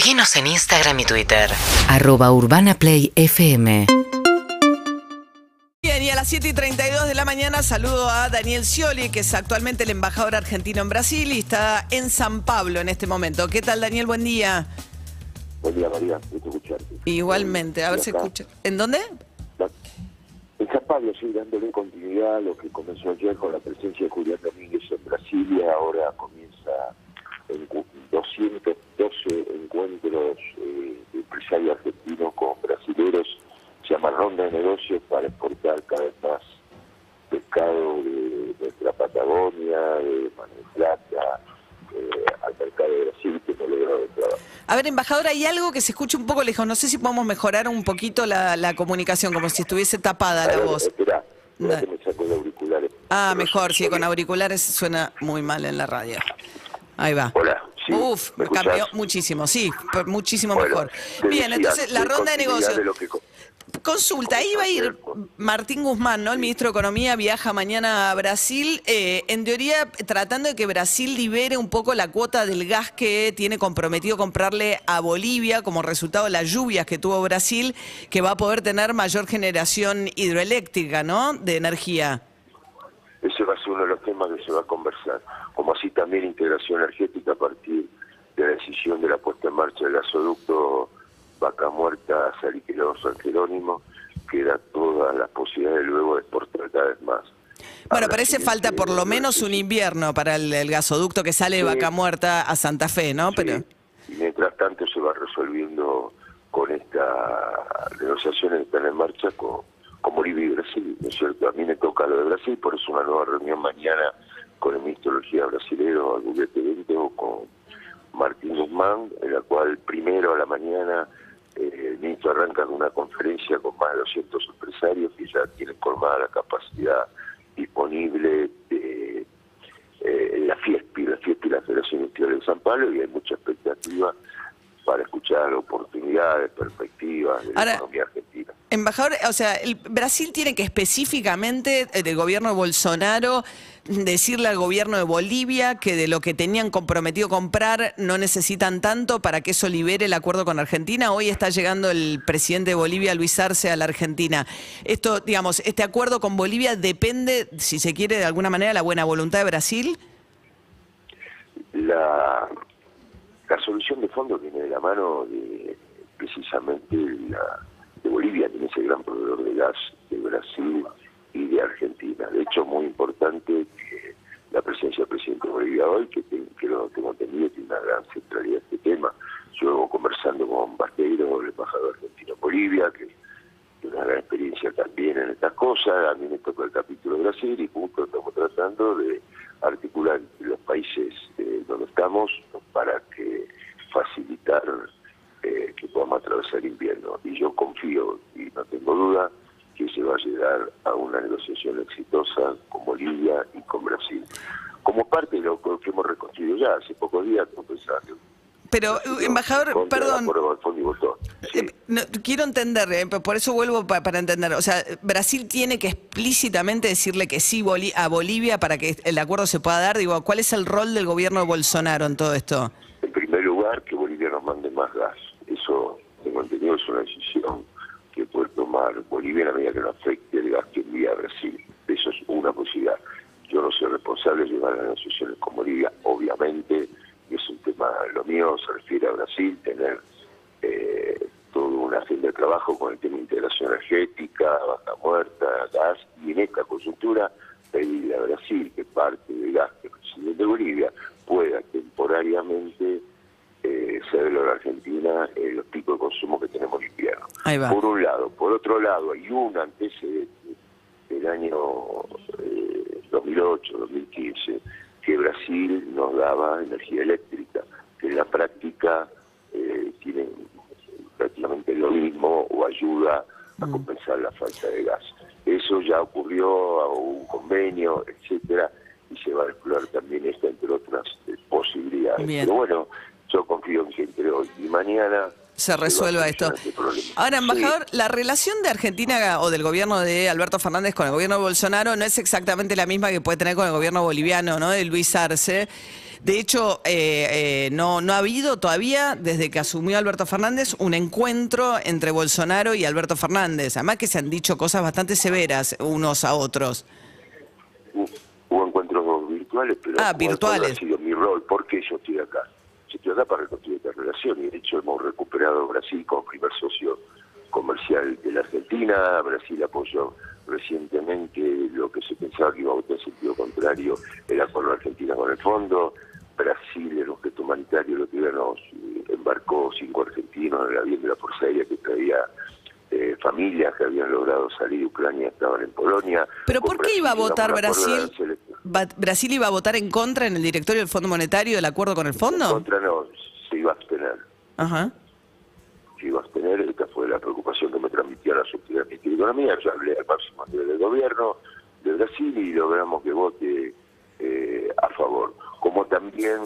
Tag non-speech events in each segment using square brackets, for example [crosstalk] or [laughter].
Seguinos en Instagram y Twitter. arroba urbanaplayfm Bien, y a las 7 y 32 de la mañana saludo a Daniel Scioli, que es actualmente el embajador argentino en Brasil y está en San Pablo en este momento. ¿Qué tal, Daniel? Buen día. Buen día, María. Gusto escucharte. Igualmente, a ver si escucha. ¿En dónde? En San Pablo, sí, dándole continuidad a lo que comenzó ayer con la presencia de Julián Domínguez en Brasilia. Ahora comienza 212 encuentros eh, de empresarios argentinos con brasileros. Se llama Ronda de Negocios para exportar cada vez más pescado de nuestra Patagonia, de Mar del Plata, eh, al mercado de Brasil, que no logró de trabajo. A ver, embajador, hay algo que se escucha un poco lejos. No sé si podemos mejorar un poquito la, la comunicación, como si estuviese tapada la voz. Espera, me saco los auriculares. Ah, Pero mejor, sí, con auriculares suena muy mal en la radio. Ahí va. Hola, sí, Uf, cambió muchísimo, sí, muchísimo Bueno, mejor. Bien, decía, entonces la de ronda de negocios. de lo que co- Consulta, ahí va a ir Martín Guzmán, ¿no? El ministro de Economía viaja mañana a Brasil, eh, en teoría tratando de que Brasil libere un poco la cuota del gas que tiene comprometido comprarle a Bolivia como resultado de las lluvias que tuvo Brasil, que va a poder tener mayor generación hidroeléctrica, ¿no? De energía. Ese va a ser uno de los temas que se va a conversar, como así también integración energética a partir de la decisión de la puesta en marcha del gasoducto Vaca Muerta, Saliquelado, San Jerónimo, que da todas las posibilidades luego de exportar cada vez más. Bueno, parece falta por lo menos un invierno para el, el gasoducto que sale de Sí. Vaca Muerta a Santa Fe, ¿no? Sí, Pero Y mientras tanto se va resolviendo con estas negociaciones que están en marcha con, con Bolivia y Brasil, ¿no es cierto? A mí me toca lo de Brasil, por eso una nueva reunión mañana con el ministro de Energía brasilero, Albuquerque Bento, con Martín Guzmán, en la cual primero a la mañana eh, el ministro arranca con una conferencia con más de 200 empresarios que ya tienen colmada la capacidad disponible de eh, la FIESPI, la FIESPI, la Federación Industrial de San Pablo, y hay mucha expectativa para escuchar oportunidades, perspectivas de la Ahora- economía argentina. Embajador, o sea, el Brasil tiene que específicamente eh, del gobierno de Bolsonaro decirle al gobierno de Bolivia que de lo que tenían comprometido comprar no necesitan tanto para que eso libere el acuerdo con Argentina. Hoy está llegando el presidente de Bolivia, Luis Arce, a la Argentina. Esto, digamos, este acuerdo con Bolivia depende, si se quiere, de alguna manera, de la buena voluntad de Brasil. La, la solución de fondo viene de la mano de precisamente la, de Bolivia, que es el gran proveedor de gas de Brasil y de Argentina. De hecho, muy importante que la presencia del presidente de Bolivia hoy, que, te- que tengo entendido, tiene una gran centralidad en este tema. Yo conversando con Basteiro, el embajador argentino en Bolivia, que tiene una gran experiencia también en estas cosas. A mí me toca el capítulo de Brasil y juntos estamos tratando de articular los países eh, donde estamos para que facilitar que podamos atravesar invierno. Y yo confío y no tengo duda que se va a llegar a una negociación exitosa con Bolivia y con Brasil. Como parte de lo que hemos reconstruido ya hace pocos días, como pensaba que Pero, embajador, perdón. Sí. Eh, no, quiero entender, eh, por eso vuelvo pa- para entender. O sea, Brasil tiene que explícitamente decirle que sí Boli- a Bolivia para que el acuerdo se pueda dar. Digo, ¿cuál es el rol del gobierno de Bolsonaro en todo esto? En primer lugar, que Bolivia nos mande más gas. Eso, tengo entendido, es una decisión que puede tomar Bolivia en la medida que no afecte el gas que envía a Brasil. Eso es una posibilidad. Yo no soy responsable de llevar las negociaciones con Bolivia, obviamente, y es un tema, lo mío se refiere a Brasil, tener eh, toda una agenda de trabajo con el tema de integración energética, baja muerta, gas, y en esta coyuntura pedirle a Brasil que parte del gas que recibe de Bolivia pueda temporariamente cederlo a la Argentina en los picos de consumo que tenemos en invierno. Por un lado. Por otro lado, hay un antecedente del año eh, 2008, 2015, que Brasil nos daba energía eléctrica, que en la práctica eh, tienen prácticamente lo mismo o ayuda a compensar la falta de gas. Eso ya ocurrió a un convenio, etcétera, y se va a explorar también esta, entre otras eh, posibilidades. Bien. Pero bueno, yo confío en que entre hoy y mañana Se resuelva esto. este. Ahora, Sí. embajador, la relación de Argentina o del gobierno de Alberto Fernández con el gobierno de Bolsonaro no es exactamente la misma que puede tener con el gobierno boliviano, ¿no? De Luis Arce. De hecho, eh, eh, no, no ha habido todavía, desde que asumió Alberto Fernández, un encuentro entre Bolsonaro y Alberto Fernández. Además que se han dicho cosas bastante severas unos a otros. Hubo, encuentros virtuales, pero Ah, virtuales. ha sido mi rol, porque yo estoy acá. Estoy acá para reconstruir esta relación y de hecho hemos recuperado Brasil como primer socio comercial de la Argentina. Brasil apoyó recientemente lo que se pensaba que iba a votar en sentido contrario, el acuerdo Argentina con el fondo. Brasil, en objeto humanitario, lo que nos eh, embarcó cinco argentinos en el avión de la Fuerza Aérea que traía eh, familias que habían logrado salir de Ucrania estaban en Polonia. ¿Pero por qué iba a votar Brasil? ¿Brasil iba a votar en contra en el directorio del Fondo Monetario del acuerdo con el En fondo? contra no, se iba a abstener. Ajá. Se iba a abstener, esta fue la preocupación que me transmitía la Subsecretaría de Economía. Yo hablé al máximo nivel del gobierno de Brasil y logramos que vote eh, a favor. Como también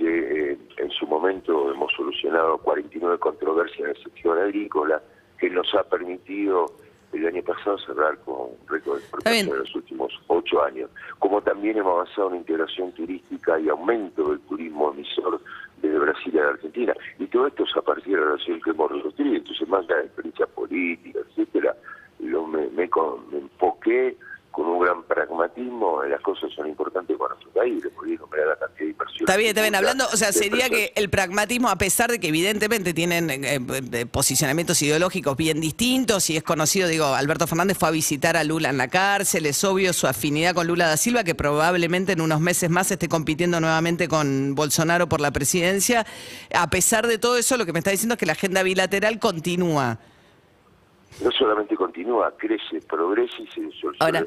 eh, en su momento hemos solucionado 49 controversias en el sector agrícola que nos ha permitido el año pasado cerrar con récord de exportación en los últimos ocho años. Como también hemos avanzado en integración turística y aumento del turismo emisor desde Brasil a la Argentina. Y todo esto es a partir de la relación que hemos reconstruido. Entonces, más de experiencia política, etcétera, lo, me, me me enfoqué con un gran pragmatismo las cosas son importantes para nuestro país. Le enumerar la cantidad de inversiones. Está bien, está bien. Hablando, o sea, sería que el pragmatismo, a pesar de que evidentemente tienen eh, eh, posicionamientos ideológicos bien distintos, y es conocido, digo, Alberto Fernández fue a visitar a Lula en la cárcel, es obvio su afinidad con Lula da Silva, que probablemente en unos meses más esté compitiendo nuevamente con Bolsonaro por la presidencia. A pesar de todo eso, lo que me está diciendo es que la agenda bilateral continúa. No solamente continúa, crece, progresa y se, soluciona- Ahora-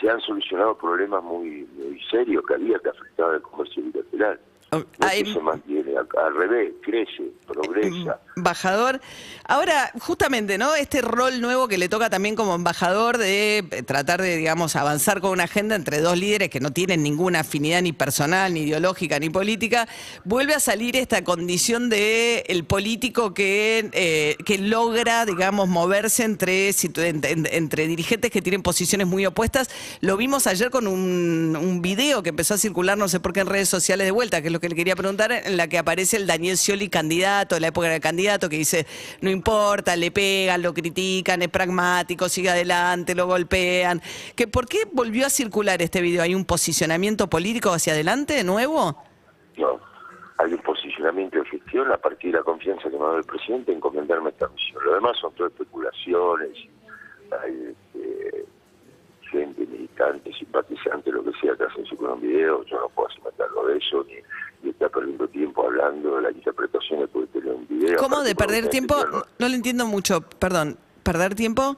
se han solucionado problemas muy, muy serios que había que afectaban el comercio bilateral. Oh, No es hay- se mantiene, al, al revés, crece, progresa. Embajador. Ahora, justamente, ¿no? Este rol nuevo que le toca también como embajador de eh, tratar de, digamos, avanzar con una agenda entre dos líderes que no tienen ninguna afinidad ni personal, ni ideológica, ni política, vuelve a salir esta condición de el político que, eh, que logra, digamos, moverse entre, entre dirigentes que tienen posiciones muy opuestas. Lo vimos ayer con un, video que empezó a circular, no sé por qué, en redes sociales de vuelta, que es lo que le quería preguntar, en la que aparece el Daniel Scioli candidato, la época del candidato, que dice, no importa, le pegan, lo critican, es pragmático, sigue adelante, lo golpean. ¿Que, ¿Por qué volvió a circular este video? ¿Hay un posicionamiento político hacia adelante nuevo? No, hay un posicionamiento de gestión a partir de la confianza que me dado el presidente en encomendarme esta misión. Lo demás son todas especulaciones, hay este, gente, militante, simpatizante, lo que sea, que hacen su un video, yo no puedo alimentarlo de eso, ni, ni estar perdiendo tiempo hablando de la interpretación que ¿Cómo de perder tiempo? ejemplo, No lo entiendo mucho, perdón. ¿Perder tiempo?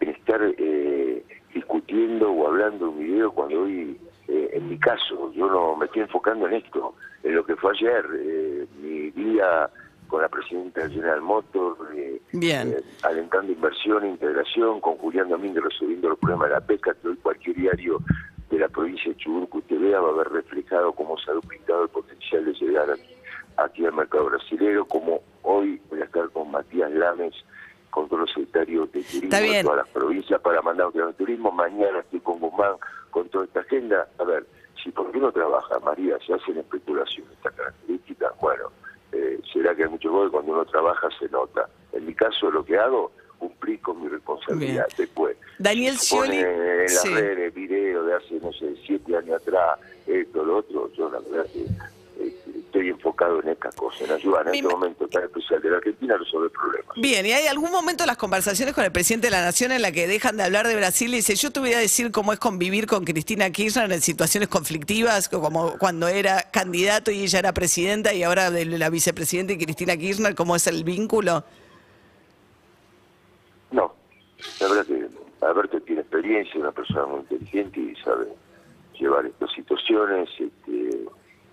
en estar eh, discutiendo o hablando un video cuando hoy, eh, en mi caso, yo no me estoy enfocando en esto, en lo que fue ayer, eh, mi día con la presidenta de General Motors, eh, eh, alentando inversión e integración, con Julián Domínguez resolviendo los problemas de la pesca, que hoy cualquier diario de la provincia de Chubut que usted vea va a ver reflejado cómo se ha duplicado el potencial de llegar aquí, aquí al mercado brasilero, como hoy voy a estar con Matías Lames, control secretario de turismo de todas las provincias para mandar un de turismo, mañana estoy con Guzmán con toda esta agenda. A ver, si por qué no trabaja, María, se hacen especulaciones estas características, bueno, eh, será que hay mucho gol, cuando uno trabaja se nota. En mi caso lo que hago, cumplir con mi responsabilidad. Bien. Después, Daniel Scioli. en las sí. redes videos de hace, no sé, siete años atrás, esto, lo otro, yo la verdad que estoy enfocado en estas cosas, en ayudar en Mi este momento tan especial de la Argentina a resolver problemas. Bien, ¿y hay algún momento en las conversaciones con el presidente de la Nación en la que dejan de hablar de Brasil y dice, yo te voy a decir cómo es convivir con Cristina Kirchner en situaciones conflictivas, como cuando era candidato y ella era presidenta y ahora de la vicepresidenta y Cristina Kirchner, cómo es el vínculo? No, la verdad que Alberto tiene experiencia, una persona muy inteligente y sabe llevar estas situaciones, este,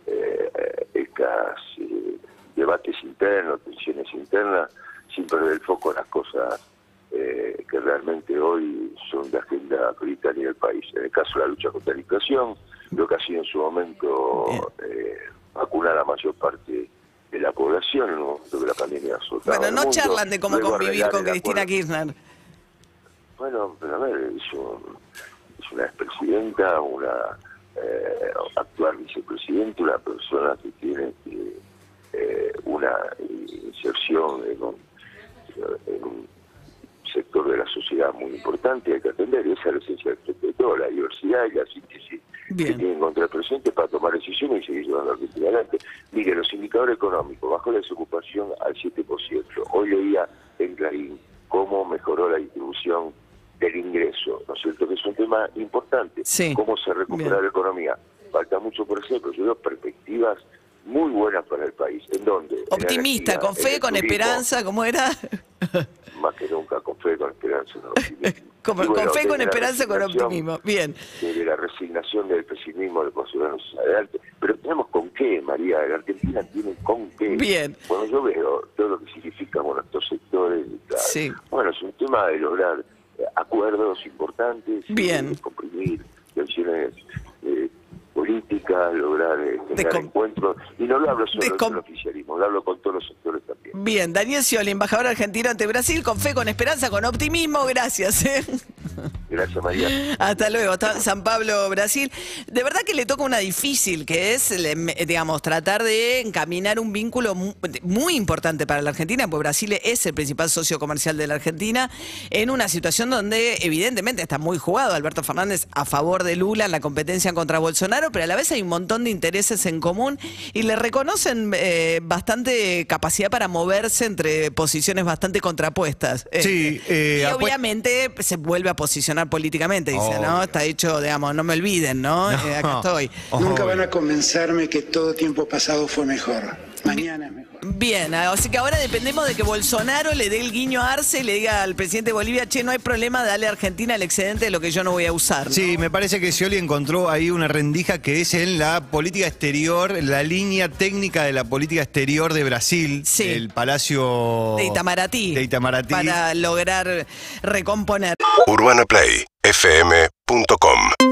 eh, estas eh, debates internos, tensiones internas, sin perder el foco en las cosas eh, que realmente hoy son de agenda prioritaria del país. En el caso de la lucha contra la inflación, lo que ha sido en su momento eh, vacunar a la mayor parte de la población en un momento que la pandemia azotaba Bueno, no mundo, charlan de cómo convivir con el Cristina. Kirchner. Bueno, pero a ver, es, un- es una expresidenta, una eh, actual vicepresidente, una persona que tiene eh, una inserción en un, en un sector de la sociedad muy importante hay que atender, y esa es la esencia de todo, la diversidad y la síntesis Bien. que tienen contra el presidente para tomar decisiones y seguir llevando a Argentina adelante. Mire, los indicadores económicos, bajó la desocupación al 7%. Hoy leía en Clarín cómo mejoró la distribución del ingreso, ¿no es cierto? Que es un tema importante. Sí. Cómo se recupera Bien. la economía. Falta mucho por hacer, pero yo veo perspectivas muy buenas para el país. ¿En dónde? En Optimista, energía, con en fe, con turismo, esperanza, ¿cómo era? Más que nunca, con fe, con esperanza, [laughs] con optimismo. Como- Y bueno, con fe, con esperanza, con optimismo. Bien. Desde la resignación del pesimismo de posicionarnos adelante. Pero tenemos con qué, María. La Argentina tiene con qué. Bien. Bueno, yo veo todo lo que significa bueno, estos sectores. claro. Sí. Bueno, es un tema de lograr acuerdos importantes. Bien. comprimir tensiones eh, políticas, lograr eh, generar encuentros. Y no lo hablo solo con el oficialismo, lo hablo con todos los sectores también. Bien, Daniel Scioli, embajador argentino ante Brasil, con fe, con esperanza, con optimismo, gracias. ¿eh? [laughs] Gracias, María. Hasta luego, hasta San Pablo, Brasil. De verdad que le toca una difícil, que es, digamos, tratar de encaminar un vínculo mu- muy importante para la Argentina, porque Brasil es el principal socio comercial de la Argentina, en una situación donde evidentemente está muy jugado Alberto Fernández a favor de Lula en la competencia contra Bolsonaro, pero a la vez hay un montón de intereses en común y le reconocen eh, bastante capacidad para moverse entre posiciones bastante contrapuestas. Sí, eh, y obviamente se vuelve a posicionar políticamente, dice, ¿no? Está dicho, digamos, no me olviden, ¿no? No. Eh, acá estoy. Nunca Obvio. van a convencerme que todo tiempo pasado fue mejor. Mañana es mejor. Bien, así que ahora dependemos de que Bolsonaro le dé el guiño a Arce y le diga al presidente de Bolivia, che, no hay problema, dale a Argentina el excedente de lo que yo no voy a usar. ¿no? Sí, me parece que Scioli encontró ahí una rendija que es en la política exterior, la línea técnica de la política exterior de Brasil, Sí. el Palacio De Itamaraty. de Itamaraty. Para lograr recomponer. Urbana Play fm.com